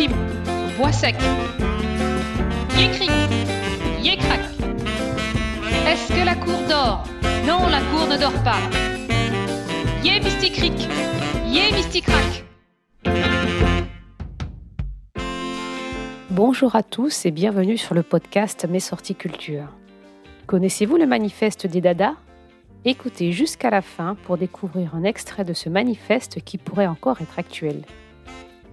intime, voix sec. Yécri, yécrac. Est-ce que la cour dort? Non, la cour ne dort pas. Yé mysticric, yé mysticrac. Bonjour à tous et bienvenue sur le podcast Mes sorties culture. Connaissez-vous le manifeste des Dada Écoutez jusqu'à la fin pour découvrir un extrait de ce manifeste qui pourrait encore être actuel.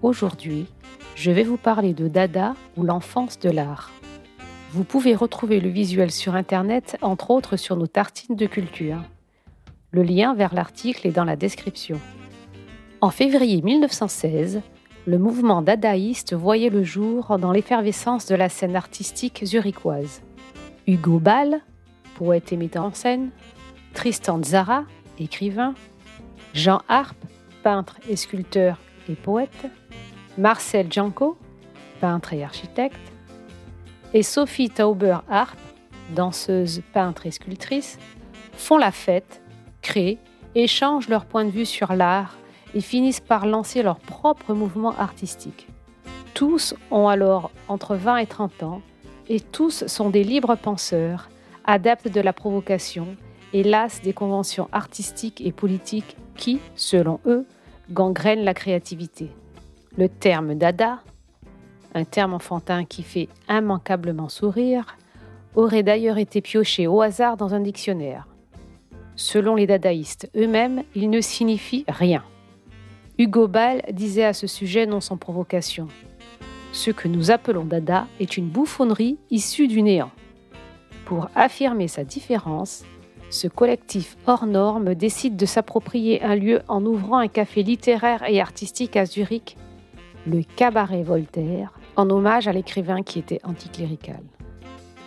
Aujourd'hui, je vais vous parler de Dada ou l'enfance de l'art. Vous pouvez retrouver le visuel sur Internet, entre autres sur nos tartines de culture. Le lien vers l'article est dans la description. En février 1916, le mouvement dadaïste voyait le jour dans l'effervescence de la scène artistique zurichoise. Hugo Ball, poète et metteur en scène, Tristan Zara, écrivain, Jean Harpe, peintre et sculpteur et poète, Marcel Janko, peintre et architecte, et Sophie Tauber Harp, danseuse, peintre et sculptrice, font la fête, créent, échangent leur point de vue sur l'art et finissent par lancer leur propre mouvement artistique. Tous ont alors entre 20 et 30 ans et tous sont des libres penseurs, adeptes de la provocation et las des conventions artistiques et politiques qui, selon eux, gangrènent la créativité. Le terme dada, un terme enfantin qui fait immanquablement sourire, aurait d'ailleurs été pioché au hasard dans un dictionnaire. Selon les dadaïstes eux-mêmes, il ne signifie rien. Hugo Ball disait à ce sujet non sans provocation Ce que nous appelons dada est une bouffonnerie issue du néant. Pour affirmer sa différence, ce collectif hors norme décide de s'approprier un lieu en ouvrant un café littéraire et artistique à Zurich le cabaret Voltaire, en hommage à l'écrivain qui était anticlérical.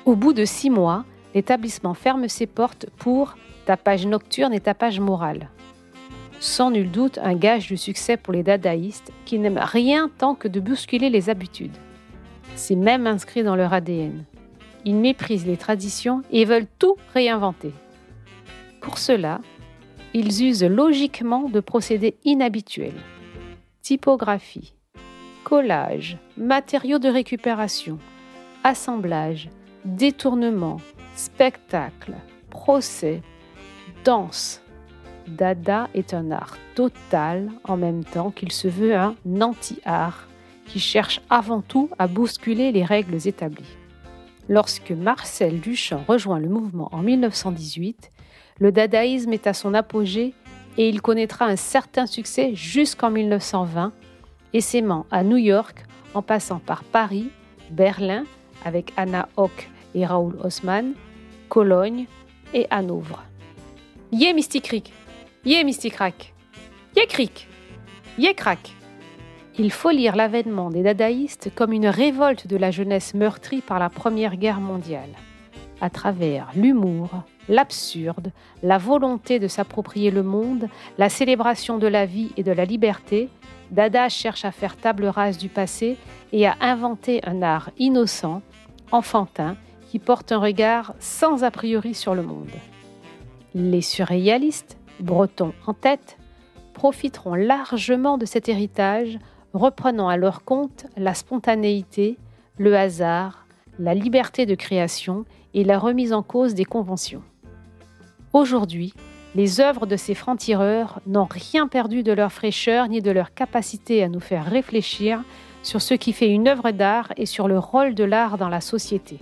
Au bout de six mois, l'établissement ferme ses portes pour tapage nocturne et tapage moral. Sans nul doute un gage du succès pour les dadaïstes qui n'aiment rien tant que de bousculer les habitudes. C'est même inscrit dans leur ADN. Ils méprisent les traditions et veulent tout réinventer. Pour cela, ils usent logiquement de procédés inhabituels. Typographie, collage, matériaux de récupération, assemblage, détournement, spectacle, procès, danse. Dada est un art total en même temps qu'il se veut un anti-art qui cherche avant tout à bousculer les règles établies. Lorsque Marcel Duchamp rejoint le mouvement en 1918, le dadaïsme est à son apogée et il connaîtra un certain succès jusqu'en 1920 Essaiement à New York en passant par Paris, Berlin avec Anna Hock et Raoul Haussmann, Cologne et Hanovre. Yé Mystic Yé Mystic Yé Cric Yé Crac Il faut lire l'avènement des dadaïstes comme une révolte de la jeunesse meurtrie par la Première Guerre mondiale. À travers l'humour, l'absurde, la volonté de s'approprier le monde, la célébration de la vie et de la liberté, Dada cherche à faire table rase du passé et à inventer un art innocent, enfantin, qui porte un regard sans a priori sur le monde. Les surréalistes, bretons en tête, profiteront largement de cet héritage, reprenant à leur compte la spontanéité, le hasard, la liberté de création et la remise en cause des conventions. Aujourd'hui, les œuvres de ces francs-tireurs n'ont rien perdu de leur fraîcheur ni de leur capacité à nous faire réfléchir sur ce qui fait une œuvre d'art et sur le rôle de l'art dans la société.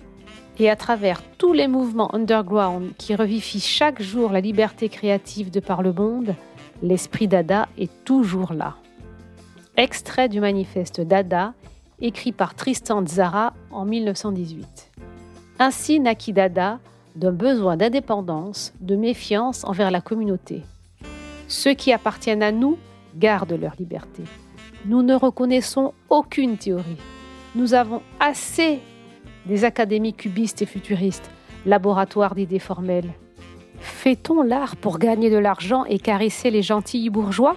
Et à travers tous les mouvements underground qui revivifient chaque jour la liberté créative de par le monde, l'esprit Dada est toujours là. Extrait du manifeste Dada, écrit par Tristan Zara en 1918. Ainsi naquit Dada, d'un besoin d'indépendance, de méfiance envers la communauté. Ceux qui appartiennent à nous gardent leur liberté. Nous ne reconnaissons aucune théorie. Nous avons assez des académies cubistes et futuristes, laboratoires d'idées formelles. Fait-on l'art pour gagner de l'argent et caresser les gentils bourgeois?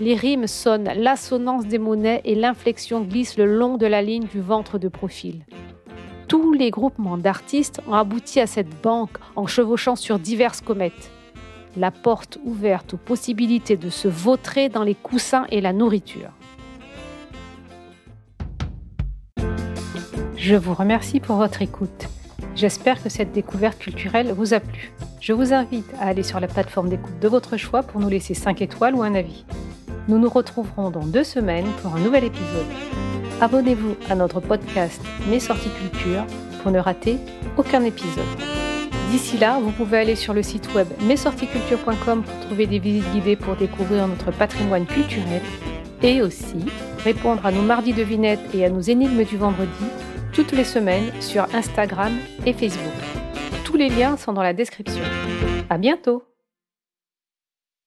Les rimes sonnent l'assonance des monnaies et l'inflexion glisse le long de la ligne du ventre de profil tous les groupements d'artistes ont abouti à cette banque en chevauchant sur diverses comètes. La porte ouverte aux possibilités de se vautrer dans les coussins et la nourriture. Je vous remercie pour votre écoute. J'espère que cette découverte culturelle vous a plu. Je vous invite à aller sur la plateforme d'écoute de votre choix pour nous laisser 5 étoiles ou un avis. Nous nous retrouverons dans deux semaines pour un nouvel épisode. Abonnez-vous à notre podcast Mes sorties culture pour ne rater aucun épisode. D'ici là, vous pouvez aller sur le site web mesorticulture.com pour trouver des visites guidées pour découvrir notre patrimoine culturel et aussi répondre à nos mardis devinettes et à nos énigmes du vendredi toutes les semaines sur Instagram et Facebook. Tous les liens sont dans la description. À bientôt!